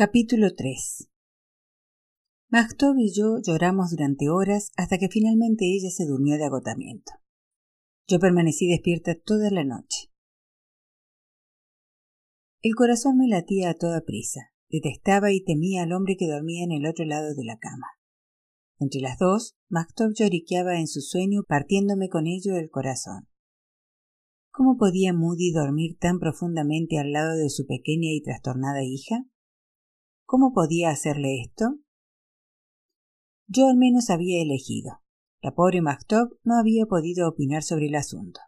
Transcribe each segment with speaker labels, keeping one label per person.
Speaker 1: Capítulo 3 Mactob y yo lloramos durante horas hasta que finalmente ella se durmió de agotamiento. Yo permanecí despierta toda la noche. El corazón me latía a toda prisa. Detestaba y temía al hombre que dormía en el otro lado de la cama. Entre las dos, Mactob lloriqueaba en su sueño partiéndome con ello el corazón. ¿Cómo podía Moody dormir tan profundamente al lado de su pequeña y trastornada hija? ¿Cómo podía hacerle esto? Yo al menos había elegido. La pobre Mactob no había podido opinar sobre el asunto.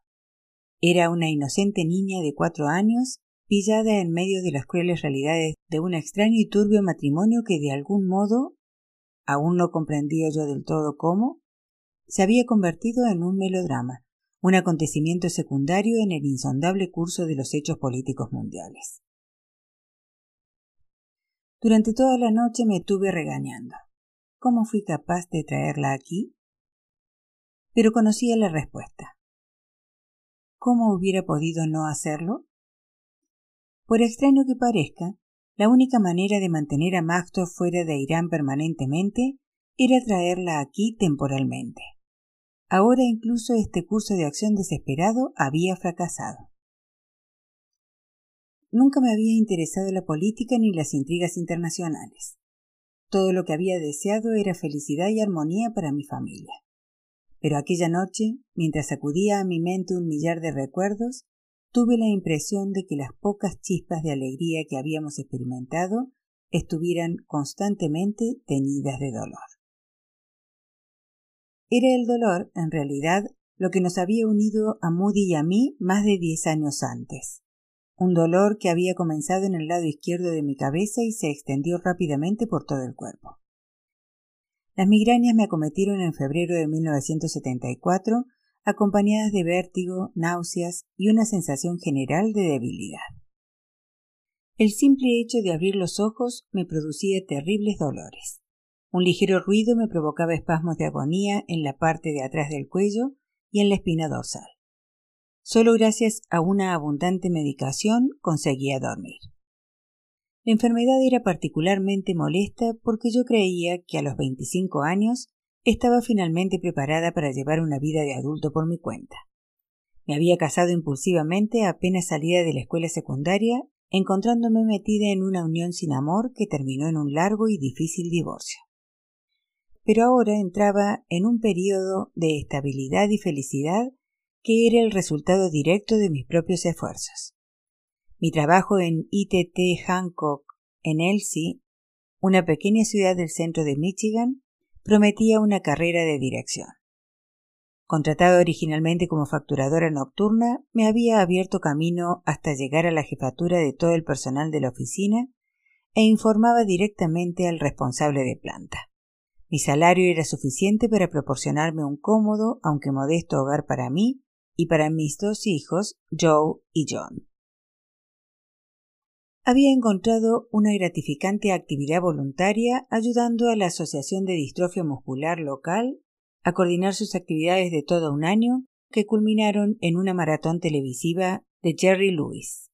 Speaker 1: Era una inocente niña de cuatro años, pillada en medio de las crueles realidades de un extraño y turbio matrimonio que de algún modo, aún no comprendía yo del todo cómo, se había convertido en un melodrama, un acontecimiento secundario en el insondable curso de los hechos políticos mundiales. Durante toda la noche me tuve regañando. ¿Cómo fui capaz de traerla aquí? Pero conocía la respuesta. ¿Cómo hubiera podido no hacerlo? Por extraño que parezca, la única manera de mantener a Magto fuera de Irán permanentemente era traerla aquí temporalmente. Ahora incluso este curso de acción desesperado había fracasado. Nunca me había interesado la política ni las intrigas internacionales. Todo lo que había deseado era felicidad y armonía para mi familia. Pero aquella noche, mientras acudía a mi mente un millar de recuerdos, tuve la impresión de que las pocas chispas de alegría que habíamos experimentado estuvieran constantemente teñidas de dolor. Era el dolor, en realidad, lo que nos había unido a Moody y a mí más de diez años antes un dolor que había comenzado en el lado izquierdo de mi cabeza y se extendió rápidamente por todo el cuerpo. Las migrañas me acometieron en febrero de 1974, acompañadas de vértigo, náuseas y una sensación general de debilidad. El simple hecho de abrir los ojos me producía terribles dolores. Un ligero ruido me provocaba espasmos de agonía en la parte de atrás del cuello y en la espina dorsal. Solo gracias a una abundante medicación conseguía dormir. La enfermedad era particularmente molesta porque yo creía que a los 25 años estaba finalmente preparada para llevar una vida de adulto por mi cuenta. Me había casado impulsivamente apenas salida de la escuela secundaria, encontrándome metida en una unión sin amor que terminó en un largo y difícil divorcio. Pero ahora entraba en un período de estabilidad y felicidad que era el resultado directo de mis propios esfuerzos. Mi trabajo en ITT Hancock, en Elsie, una pequeña ciudad del centro de Michigan, prometía una carrera de dirección. Contratado originalmente como facturadora nocturna, me había abierto camino hasta llegar a la jefatura de todo el personal de la oficina e informaba directamente al responsable de planta. Mi salario era suficiente para proporcionarme un cómodo, aunque modesto hogar para mí y para mis dos hijos, Joe y John. Había encontrado una gratificante actividad voluntaria ayudando a la Asociación de Distrofia Muscular local a coordinar sus actividades de todo un año que culminaron en una maratón televisiva de Jerry Lewis.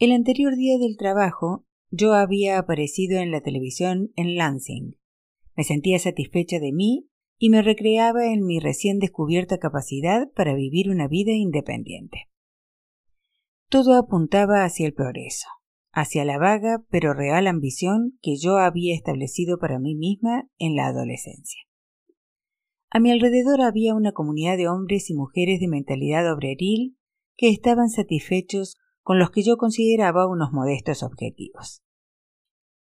Speaker 1: El anterior día del trabajo, yo había aparecido en la televisión en Lansing. Me sentía satisfecha de mí y me recreaba en mi recién descubierta capacidad para vivir una vida independiente. Todo apuntaba hacia el progreso, hacia la vaga pero real ambición que yo había establecido para mí misma en la adolescencia. A mi alrededor había una comunidad de hombres y mujeres de mentalidad obreril que estaban satisfechos con los que yo consideraba unos modestos objetivos.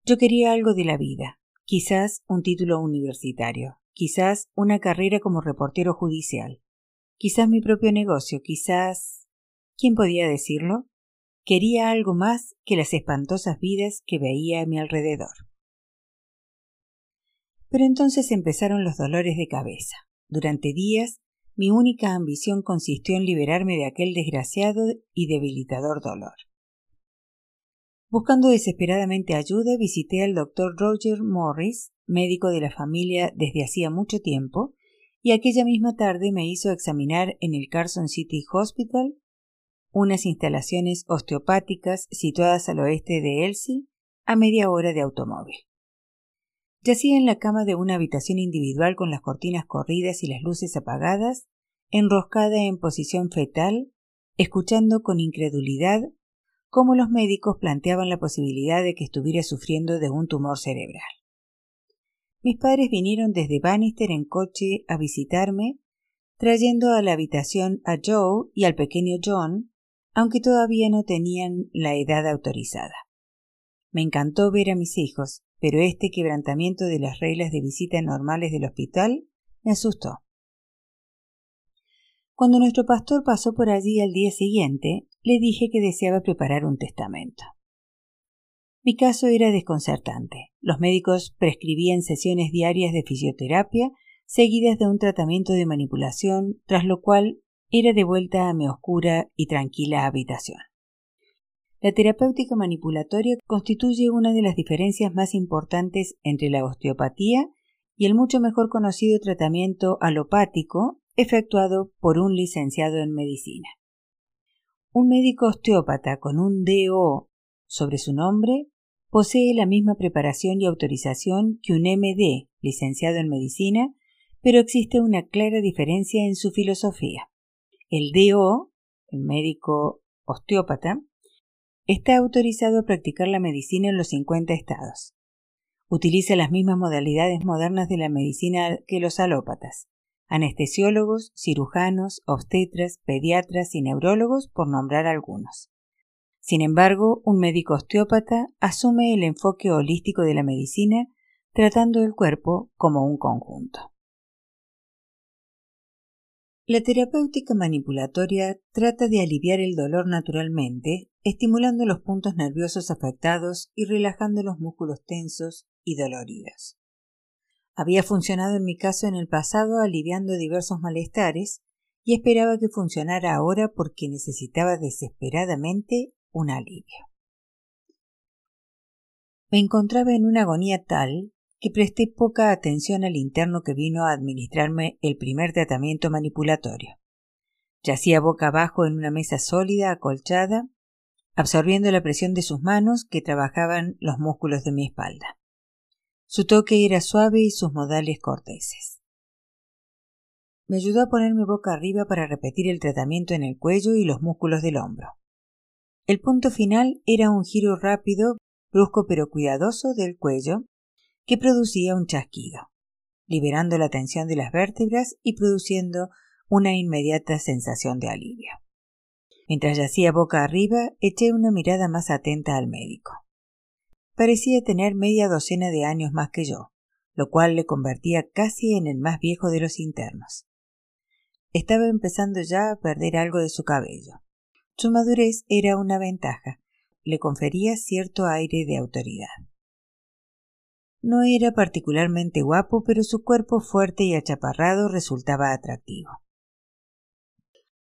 Speaker 1: Yo quería algo de la vida, quizás un título universitario, quizás una carrera como reportero judicial, quizás mi propio negocio, quizás. ¿Quién podía decirlo? Quería algo más que las espantosas vidas que veía a mi alrededor. Pero entonces empezaron los dolores de cabeza. Durante días, mi única ambición consistió en liberarme de aquel desgraciado y debilitador dolor. Buscando desesperadamente ayuda, visité al doctor Roger Morris, médico de la familia desde hacía mucho tiempo, y aquella misma tarde me hizo examinar en el Carson City Hospital unas instalaciones osteopáticas situadas al oeste de Elsie, a media hora de automóvil. Yacía en la cama de una habitación individual con las cortinas corridas y las luces apagadas, enroscada en posición fetal, escuchando con incredulidad cómo los médicos planteaban la posibilidad de que estuviera sufriendo de un tumor cerebral. Mis padres vinieron desde Bannister en coche a visitarme, trayendo a la habitación a Joe y al pequeño John, aunque todavía no tenían la edad autorizada. Me encantó ver a mis hijos, pero este quebrantamiento de las reglas de visita normales del hospital me asustó. Cuando nuestro pastor pasó por allí al día siguiente, le dije que deseaba preparar un testamento. Mi caso era desconcertante. Los médicos prescribían sesiones diarias de fisioterapia seguidas de un tratamiento de manipulación, tras lo cual era de vuelta a mi oscura y tranquila habitación. La terapéutica manipulatoria constituye una de las diferencias más importantes entre la osteopatía y el mucho mejor conocido tratamiento alopático efectuado por un licenciado en medicina. Un médico osteópata con un DO sobre su nombre posee la misma preparación y autorización que un MD, licenciado en medicina, pero existe una clara diferencia en su filosofía. El DO, el médico osteópata, está autorizado a practicar la medicina en los 50 estados. Utiliza las mismas modalidades modernas de la medicina que los alópatas, anestesiólogos, cirujanos, obstetras, pediatras y neurólogos, por nombrar algunos. Sin embargo, un médico osteópata asume el enfoque holístico de la medicina, tratando el cuerpo como un conjunto. La terapéutica manipulatoria trata de aliviar el dolor naturalmente, estimulando los puntos nerviosos afectados y relajando los músculos tensos y doloridos. Había funcionado en mi caso en el pasado aliviando diversos malestares y esperaba que funcionara ahora porque necesitaba desesperadamente un alivio. Me encontraba en una agonía tal que presté poca atención al interno que vino a administrarme el primer tratamiento manipulatorio. Yacía boca abajo en una mesa sólida, acolchada, absorbiendo la presión de sus manos que trabajaban los músculos de mi espalda. Su toque era suave y sus modales corteses. Me ayudó a ponerme boca arriba para repetir el tratamiento en el cuello y los músculos del hombro. El punto final era un giro rápido, brusco pero cuidadoso del cuello, que producía un chasquido, liberando la tensión de las vértebras y produciendo una inmediata sensación de alivio. Mientras yacía boca arriba, eché una mirada más atenta al médico. Parecía tener media docena de años más que yo, lo cual le convertía casi en el más viejo de los internos. Estaba empezando ya a perder algo de su cabello. Su madurez era una ventaja, le confería cierto aire de autoridad. No era particularmente guapo, pero su cuerpo fuerte y achaparrado resultaba atractivo.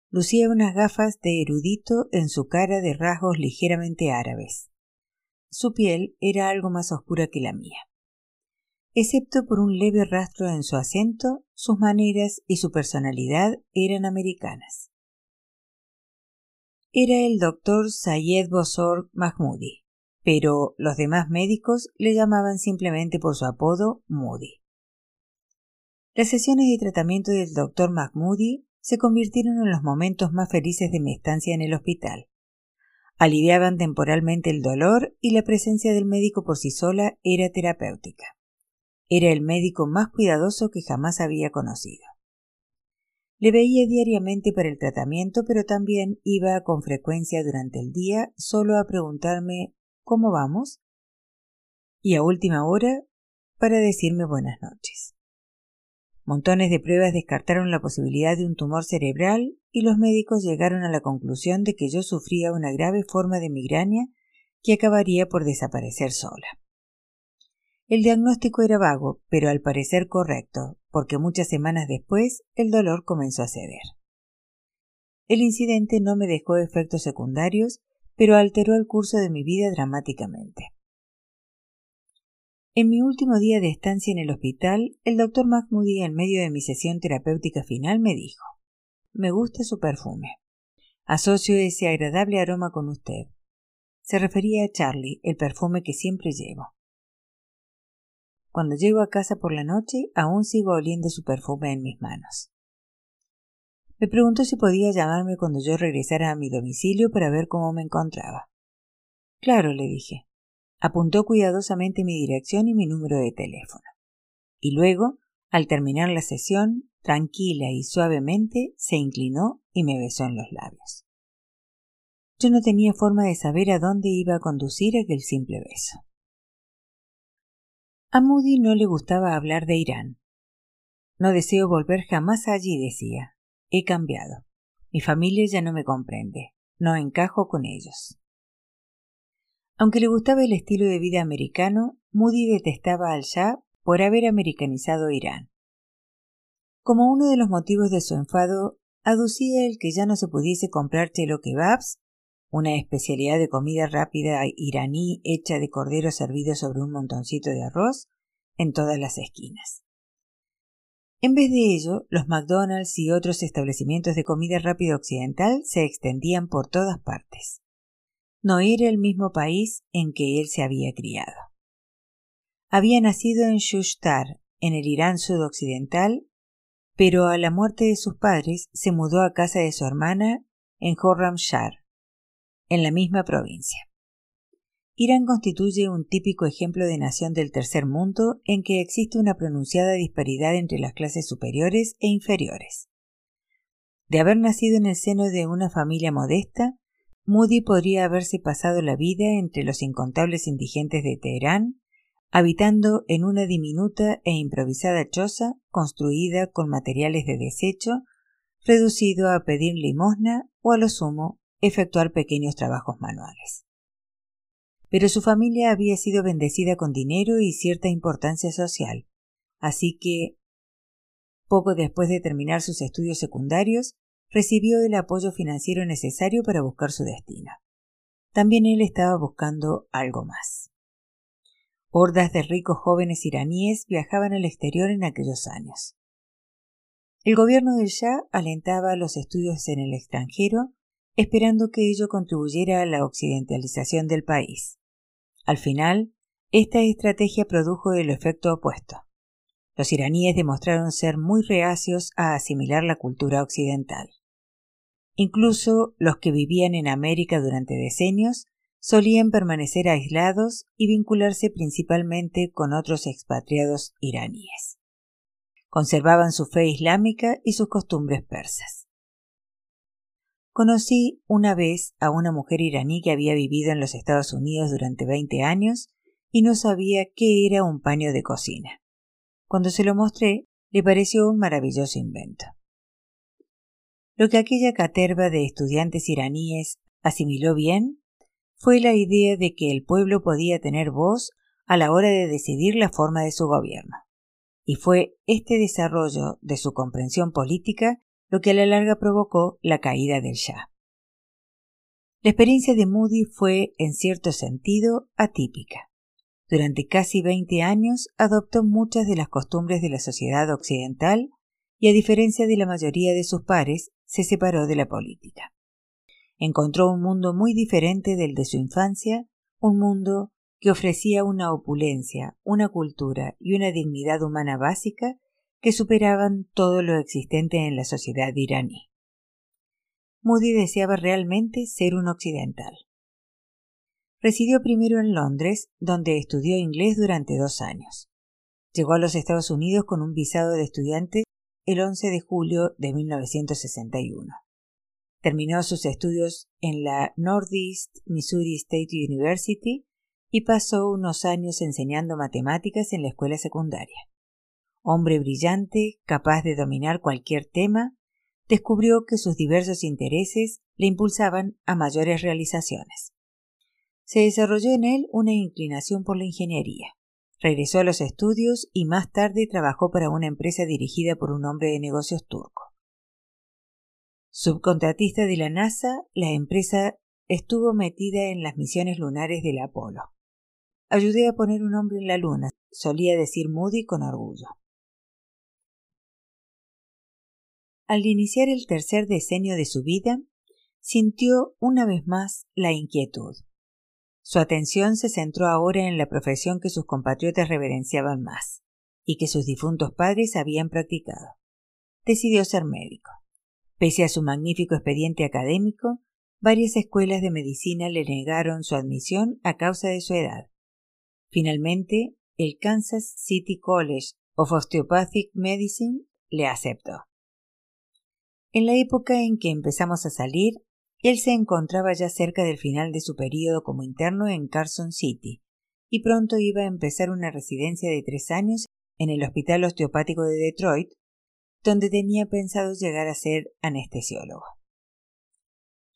Speaker 1: Lucía unas gafas de erudito en su cara de rasgos ligeramente árabes. Su piel era algo más oscura que la mía. Excepto por un leve rastro en su acento, sus maneras y su personalidad eran americanas. Era el doctor Sayed Bosor Mahmoudi pero los demás médicos le llamaban simplemente por su apodo Moody. Las sesiones de tratamiento del doctor Mahmoudi se convirtieron en los momentos más felices de mi estancia en el hospital. Aliviaban temporalmente el dolor y la presencia del médico por sí sola era terapéutica. Era el médico más cuidadoso que jamás había conocido. Le veía diariamente para el tratamiento, pero también iba con frecuencia durante el día solo a preguntarme ¿Cómo vamos? Y a última hora para decirme buenas noches. Montones de pruebas descartaron la posibilidad de un tumor cerebral y los médicos llegaron a la conclusión de que yo sufría una grave forma de migraña que acabaría por desaparecer sola. El diagnóstico era vago, pero al parecer correcto, porque muchas semanas después el dolor comenzó a ceder. El incidente no me dejó efectos secundarios pero alteró el curso de mi vida dramáticamente. En mi último día de estancia en el hospital, el doctor Mahmoudi, en medio de mi sesión terapéutica final, me dijo Me gusta su perfume. Asocio ese agradable aroma con usted. Se refería a Charlie, el perfume que siempre llevo. Cuando llego a casa por la noche, aún sigo oliendo su perfume en mis manos. Me preguntó si podía llamarme cuando yo regresara a mi domicilio para ver cómo me encontraba. Claro, le dije. Apuntó cuidadosamente mi dirección y mi número de teléfono. Y luego, al terminar la sesión, tranquila y suavemente, se inclinó y me besó en los labios. Yo no tenía forma de saber a dónde iba a conducir aquel simple beso. A Moody no le gustaba hablar de Irán. No deseo volver jamás allí, decía. He cambiado. Mi familia ya no me comprende. No encajo con ellos. Aunque le gustaba el estilo de vida americano, Moody detestaba al Shah por haber americanizado Irán. Como uno de los motivos de su enfado, aducía el que ya no se pudiese comprar chelo kebabs, una especialidad de comida rápida iraní hecha de cordero servido sobre un montoncito de arroz, en todas las esquinas. En vez de ello, los McDonald's y otros establecimientos de comida rápida occidental se extendían por todas partes. No era el mismo país en que él se había criado. Había nacido en Shushtar, en el Irán sudoccidental, pero a la muerte de sus padres se mudó a casa de su hermana en Horramshar, en la misma provincia. Irán constituye un típico ejemplo de nación del tercer mundo en que existe una pronunciada disparidad entre las clases superiores e inferiores. De haber nacido en el seno de una familia modesta, Moody podría haberse pasado la vida entre los incontables indigentes de Teherán, habitando en una diminuta e improvisada choza construida con materiales de desecho, reducido a pedir limosna o a lo sumo efectuar pequeños trabajos manuales. Pero su familia había sido bendecida con dinero y cierta importancia social, así que, poco después de terminar sus estudios secundarios, recibió el apoyo financiero necesario para buscar su destino. También él estaba buscando algo más. Hordas de ricos jóvenes iraníes viajaban al exterior en aquellos años. El gobierno del Shah alentaba los estudios en el extranjero, esperando que ello contribuyera a la occidentalización del país. Al final, esta estrategia produjo el efecto opuesto. Los iraníes demostraron ser muy reacios a asimilar la cultura occidental. Incluso los que vivían en América durante decenios solían permanecer aislados y vincularse principalmente con otros expatriados iraníes. Conservaban su fe islámica y sus costumbres persas. Conocí una vez a una mujer iraní que había vivido en los Estados Unidos durante veinte años y no sabía qué era un paño de cocina. Cuando se lo mostré, le pareció un maravilloso invento. Lo que aquella caterva de estudiantes iraníes asimiló bien fue la idea de que el pueblo podía tener voz a la hora de decidir la forma de su gobierno. Y fue este desarrollo de su comprensión política lo que a la larga provocó la caída del Shah. La experiencia de Moody fue, en cierto sentido, atípica. Durante casi veinte años adoptó muchas de las costumbres de la sociedad occidental y, a diferencia de la mayoría de sus pares, se separó de la política. Encontró un mundo muy diferente del de su infancia, un mundo que ofrecía una opulencia, una cultura y una dignidad humana básica que superaban todo lo existente en la sociedad iraní. Moody deseaba realmente ser un occidental. Residió primero en Londres, donde estudió inglés durante dos años. Llegó a los Estados Unidos con un visado de estudiante el 11 de julio de 1961. Terminó sus estudios en la Northeast Missouri State University y pasó unos años enseñando matemáticas en la escuela secundaria hombre brillante, capaz de dominar cualquier tema, descubrió que sus diversos intereses le impulsaban a mayores realizaciones. Se desarrolló en él una inclinación por la ingeniería. Regresó a los estudios y más tarde trabajó para una empresa dirigida por un hombre de negocios turco. Subcontratista de la NASA, la empresa estuvo metida en las misiones lunares del Apolo. Ayudé a poner un hombre en la luna, solía decir Moody con orgullo. Al iniciar el tercer decenio de su vida, sintió una vez más la inquietud. Su atención se centró ahora en la profesión que sus compatriotas reverenciaban más y que sus difuntos padres habían practicado. Decidió ser médico. Pese a su magnífico expediente académico, varias escuelas de medicina le negaron su admisión a causa de su edad. Finalmente, el Kansas City College of Osteopathic Medicine le aceptó. En la época en que empezamos a salir, él se encontraba ya cerca del final de su período como interno en Carson City, y pronto iba a empezar una residencia de tres años en el Hospital Osteopático de Detroit, donde tenía pensado llegar a ser anestesiólogo.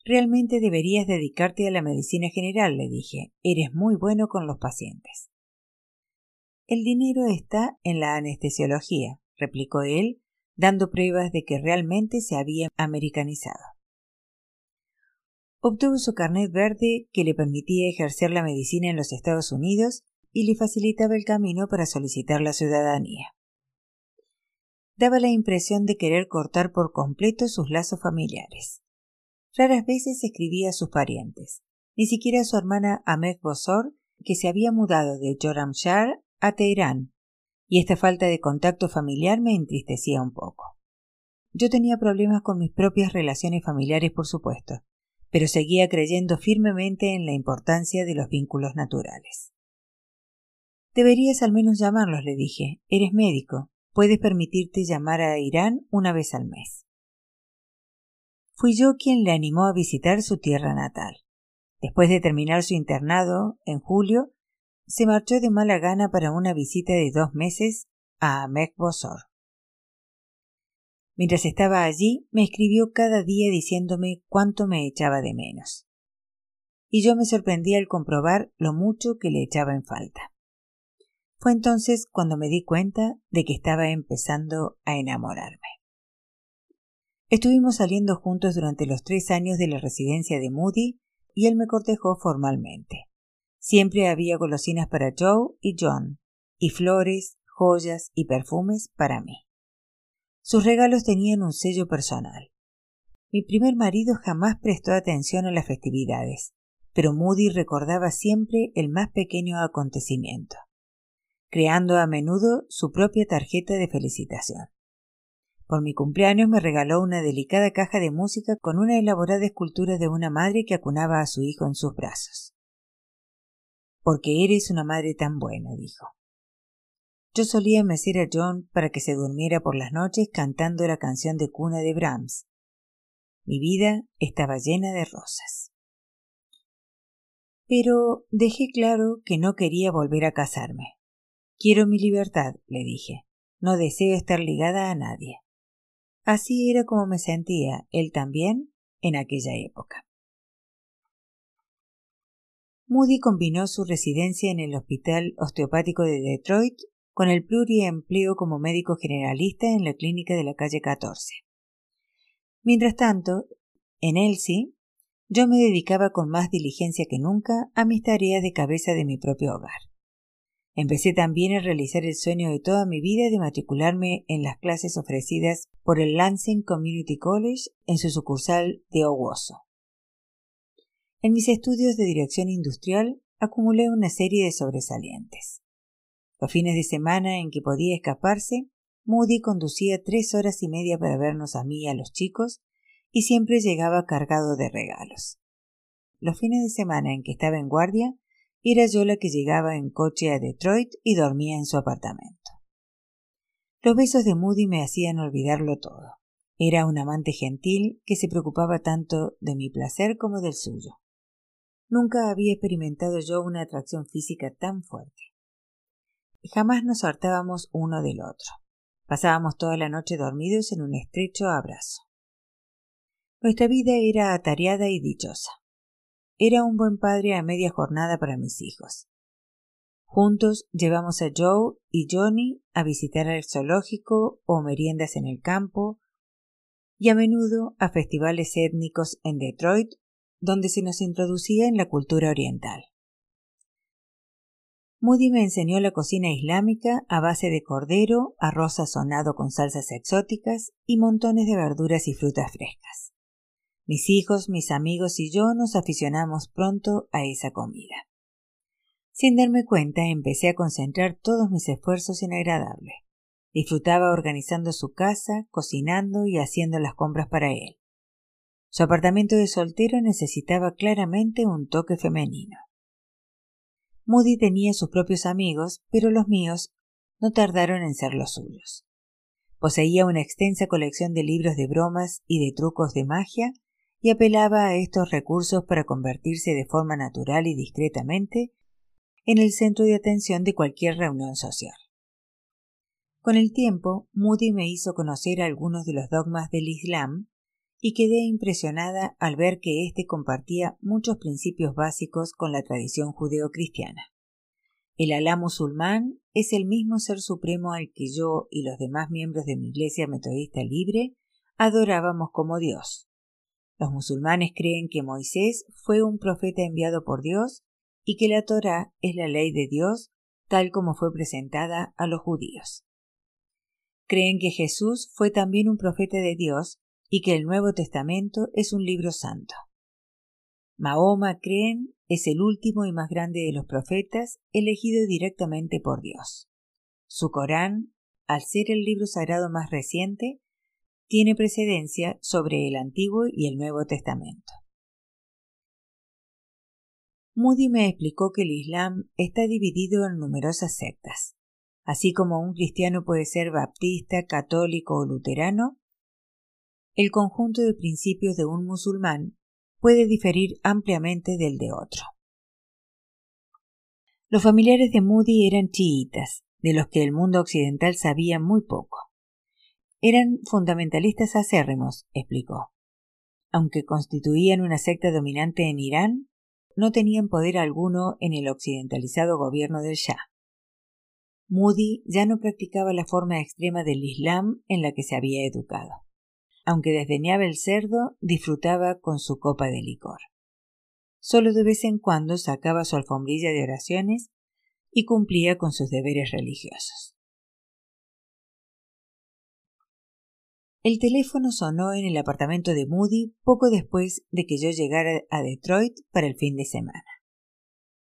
Speaker 1: Realmente deberías dedicarte a la medicina general, le dije. Eres muy bueno con los pacientes. El dinero está en la anestesiología, replicó él, dando pruebas de que realmente se había americanizado. Obtuvo su carnet verde que le permitía ejercer la medicina en los Estados Unidos y le facilitaba el camino para solicitar la ciudadanía. Daba la impresión de querer cortar por completo sus lazos familiares. Raras veces escribía a sus parientes, ni siquiera a su hermana Ahmed Bosor, que se había mudado de Joramshar a Teherán, y esta falta de contacto familiar me entristecía un poco. Yo tenía problemas con mis propias relaciones familiares, por supuesto, pero seguía creyendo firmemente en la importancia de los vínculos naturales. Deberías al menos llamarlos, le dije. Eres médico. Puedes permitirte llamar a Irán una vez al mes. Fui yo quien le animó a visitar su tierra natal. Después de terminar su internado, en julio, se marchó de mala gana para una visita de dos meses a Bosor. Mientras estaba allí, me escribió cada día diciéndome cuánto me echaba de menos. Y yo me sorprendí al comprobar lo mucho que le echaba en falta. Fue entonces cuando me di cuenta de que estaba empezando a enamorarme. Estuvimos saliendo juntos durante los tres años de la residencia de Moody y él me cortejó formalmente. Siempre había golosinas para Joe y John, y flores, joyas y perfumes para mí. Sus regalos tenían un sello personal. Mi primer marido jamás prestó atención a las festividades, pero Moody recordaba siempre el más pequeño acontecimiento, creando a menudo su propia tarjeta de felicitación. Por mi cumpleaños me regaló una delicada caja de música con una elaborada escultura de una madre que acunaba a su hijo en sus brazos. Porque eres una madre tan buena, dijo. Yo solía mecer a John para que se durmiera por las noches cantando la canción de cuna de Brahms. Mi vida estaba llena de rosas. Pero dejé claro que no quería volver a casarme. Quiero mi libertad, le dije. No deseo estar ligada a nadie. Así era como me sentía él también en aquella época. Moody combinó su residencia en el Hospital Osteopático de Detroit con el pluriempleo como médico generalista en la clínica de la calle 14. Mientras tanto, en Elsie, yo me dedicaba con más diligencia que nunca a mis tareas de cabeza de mi propio hogar. Empecé también a realizar el sueño de toda mi vida de matricularme en las clases ofrecidas por el Lansing Community College en su sucursal de Owosso. En mis estudios de dirección industrial acumulé una serie de sobresalientes. Los fines de semana en que podía escaparse, Moody conducía tres horas y media para vernos a mí y a los chicos, y siempre llegaba cargado de regalos. Los fines de semana en que estaba en guardia, era yo la que llegaba en coche a Detroit y dormía en su apartamento. Los besos de Moody me hacían olvidarlo todo. Era un amante gentil que se preocupaba tanto de mi placer como del suyo. Nunca había experimentado yo una atracción física tan fuerte. Jamás nos hartábamos uno del otro. Pasábamos toda la noche dormidos en un estrecho abrazo. Nuestra vida era atareada y dichosa. Era un buen padre a media jornada para mis hijos. Juntos llevamos a Joe y Johnny a visitar el zoológico o meriendas en el campo, y a menudo a festivales étnicos en Detroit, donde se nos introducía en la cultura oriental. Moody me enseñó la cocina islámica a base de cordero, arroz sazonado con salsas exóticas y montones de verduras y frutas frescas. Mis hijos, mis amigos y yo nos aficionamos pronto a esa comida. Sin darme cuenta, empecé a concentrar todos mis esfuerzos en agradarle. Disfrutaba organizando su casa, cocinando y haciendo las compras para él. Su apartamento de soltero necesitaba claramente un toque femenino. Moody tenía sus propios amigos, pero los míos no tardaron en ser los suyos. Poseía una extensa colección de libros de bromas y de trucos de magia y apelaba a estos recursos para convertirse de forma natural y discretamente en el centro de atención de cualquier reunión social. Con el tiempo, Moody me hizo conocer algunos de los dogmas del Islam y quedé impresionada al ver que éste compartía muchos principios básicos con la tradición judeocristiana. El Alá musulmán es el mismo ser supremo al que yo y los demás miembros de mi Iglesia Metodista Libre adorábamos como Dios. Los musulmanes creen que Moisés fue un profeta enviado por Dios y que la Torá es la ley de Dios tal como fue presentada a los judíos. Creen que Jesús fue también un profeta de Dios y que el Nuevo Testamento es un libro santo. Mahoma, creen, es el último y más grande de los profetas elegido directamente por Dios. Su Corán, al ser el libro sagrado más reciente, tiene precedencia sobre el Antiguo y el Nuevo Testamento. Moody me explicó que el Islam está dividido en numerosas sectas. Así como un cristiano puede ser baptista, católico o luterano, el conjunto de principios de un musulmán puede diferir ampliamente del de otro. Los familiares de Moody eran chiitas, de los que el mundo occidental sabía muy poco. Eran fundamentalistas acérrimos, explicó. Aunque constituían una secta dominante en Irán, no tenían poder alguno en el occidentalizado gobierno del Shah. Moody ya no practicaba la forma extrema del Islam en la que se había educado. Aunque desdeñaba el cerdo, disfrutaba con su copa de licor. Solo de vez en cuando sacaba su alfombrilla de oraciones y cumplía con sus deberes religiosos. El teléfono sonó en el apartamento de Moody poco después de que yo llegara a Detroit para el fin de semana.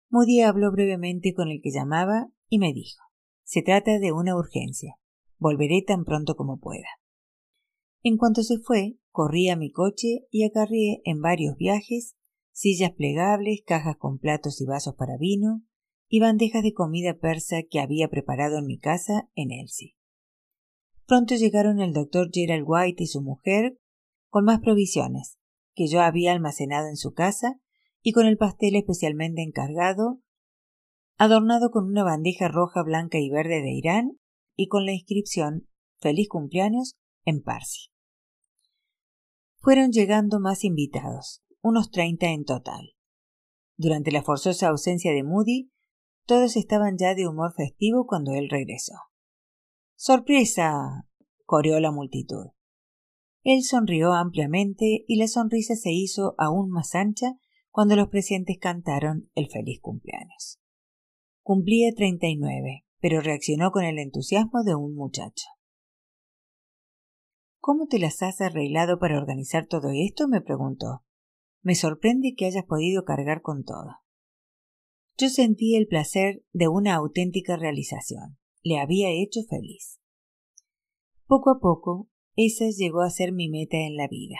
Speaker 1: Moody habló brevemente con el que llamaba y me dijo Se trata de una urgencia. Volveré tan pronto como pueda. En cuanto se fue, corrí a mi coche y acarreé en varios viajes sillas plegables, cajas con platos y vasos para vino y bandejas de comida persa que había preparado en mi casa en Elsie. Pronto llegaron el doctor Gerald White y su mujer con más provisiones que yo había almacenado en su casa y con el pastel especialmente encargado, adornado con una bandeja roja, blanca y verde de Irán y con la inscripción Feliz cumpleaños en Parsi. Fueron llegando más invitados, unos treinta en total. Durante la forzosa ausencia de Moody, todos estaban ya de humor festivo cuando él regresó. ¡Sorpresa! coreó la multitud. Él sonrió ampliamente y la sonrisa se hizo aún más ancha cuando los presentes cantaron el feliz cumpleaños. Cumplía treinta y nueve, pero reaccionó con el entusiasmo de un muchacho. ¿Cómo te las has arreglado para organizar todo esto? me preguntó. Me sorprende que hayas podido cargar con todo. Yo sentí el placer de una auténtica realización le había hecho feliz. Poco a poco, esa llegó a ser mi meta en la vida.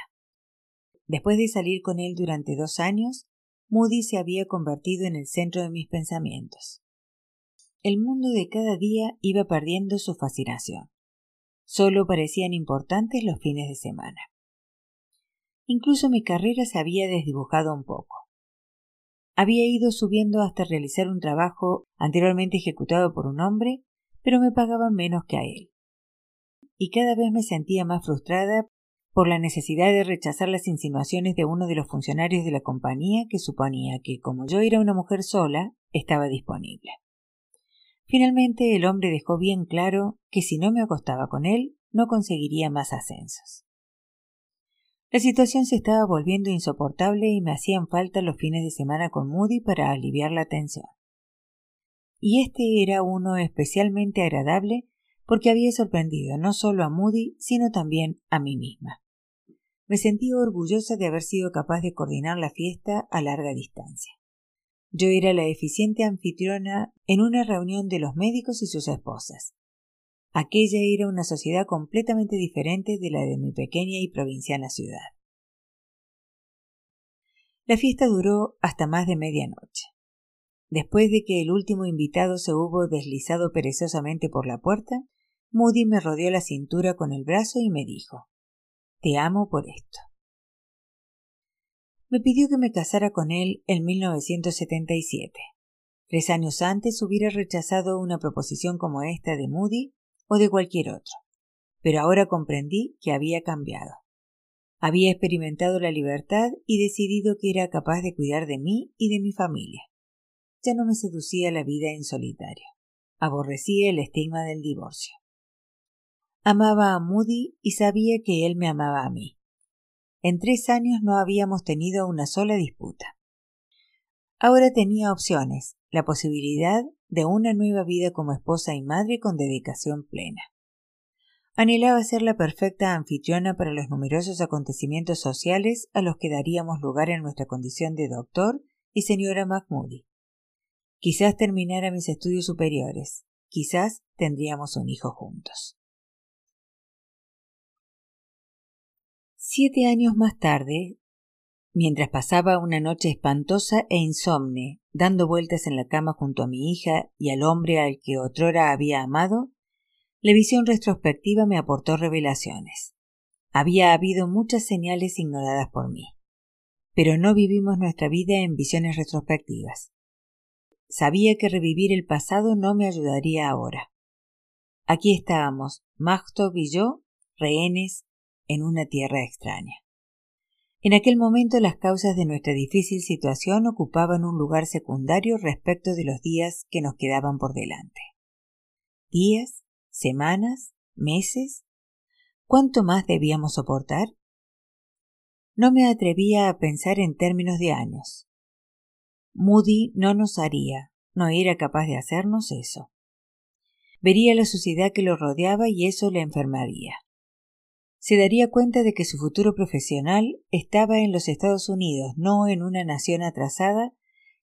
Speaker 1: Después de salir con él durante dos años, Moody se había convertido en el centro de mis pensamientos. El mundo de cada día iba perdiendo su fascinación. Solo parecían importantes los fines de semana. Incluso mi carrera se había desdibujado un poco. Había ido subiendo hasta realizar un trabajo anteriormente ejecutado por un hombre pero me pagaban menos que a él. Y cada vez me sentía más frustrada por la necesidad de rechazar las insinuaciones de uno de los funcionarios de la compañía que suponía que, como yo era una mujer sola, estaba disponible. Finalmente el hombre dejó bien claro que si no me acostaba con él, no conseguiría más ascensos. La situación se estaba volviendo insoportable y me hacían falta los fines de semana con Moody para aliviar la tensión y este era uno especialmente agradable porque había sorprendido no solo a Moody, sino también a mí misma. me sentí orgullosa de haber sido capaz de coordinar la fiesta a larga distancia. Yo era la eficiente anfitriona en una reunión de los médicos y sus esposas. Aquella era una sociedad completamente diferente de la de mi pequeña y provinciana ciudad. La fiesta duró hasta más de medianoche. Después de que el último invitado se hubo deslizado perezosamente por la puerta, Moody me rodeó la cintura con el brazo y me dijo Te amo por esto. Me pidió que me casara con él en 1977. Tres años antes hubiera rechazado una proposición como esta de Moody o de cualquier otro, pero ahora comprendí que había cambiado. Había experimentado la libertad y decidido que era capaz de cuidar de mí y de mi familia. Ya no me seducía la vida en solitario. Aborrecía el estigma del divorcio. Amaba a Moody y sabía que él me amaba a mí. En tres años no habíamos tenido una sola disputa. Ahora tenía opciones, la posibilidad de una nueva vida como esposa y madre con dedicación plena. Anhelaba ser la perfecta anfitriona para los numerosos acontecimientos sociales a los que daríamos lugar en nuestra condición de doctor y señora McMoody. Quizás terminara mis estudios superiores, quizás tendríamos un hijo juntos. Siete años más tarde, mientras pasaba una noche espantosa e insomne, dando vueltas en la cama junto a mi hija y al hombre al que otrora había amado, la visión retrospectiva me aportó revelaciones. Había habido muchas señales ignoradas por mí. Pero no vivimos nuestra vida en visiones retrospectivas. Sabía que revivir el pasado no me ayudaría ahora. Aquí estábamos, Magtov y yo, rehenes en una tierra extraña. En aquel momento las causas de nuestra difícil situación ocupaban un lugar secundario respecto de los días que nos quedaban por delante. Días, semanas, meses. ¿Cuánto más debíamos soportar? No me atrevía a pensar en términos de años. Moody no nos haría, no era capaz de hacernos eso. Vería la suciedad que lo rodeaba y eso le enfermaría se daría cuenta de que su futuro profesional estaba en los Estados Unidos, no en una nación atrasada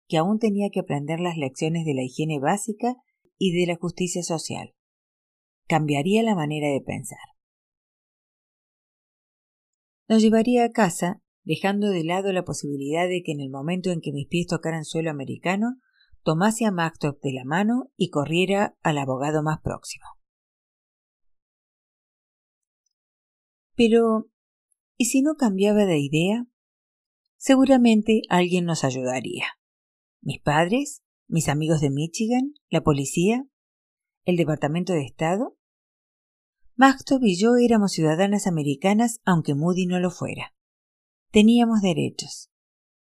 Speaker 1: que aún tenía que aprender las lecciones de la higiene básica y de la justicia social. Cambiaría la manera de pensar. Nos llevaría a casa, dejando de lado la posibilidad de que en el momento en que mis pies tocaran suelo americano, tomase a Mactop de la mano y corriera al abogado más próximo. Pero, ¿y si no cambiaba de idea? Seguramente alguien nos ayudaría. ¿Mis padres? ¿Mis amigos de Michigan? ¿La policía? ¿El Departamento de Estado? Maxtop y yo éramos ciudadanas americanas aunque Moody no lo fuera. Teníamos derechos.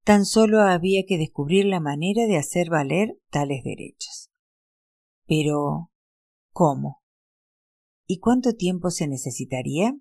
Speaker 1: Tan solo había que descubrir la manera de hacer valer tales derechos. Pero, ¿cómo? ¿Y cuánto tiempo se necesitaría?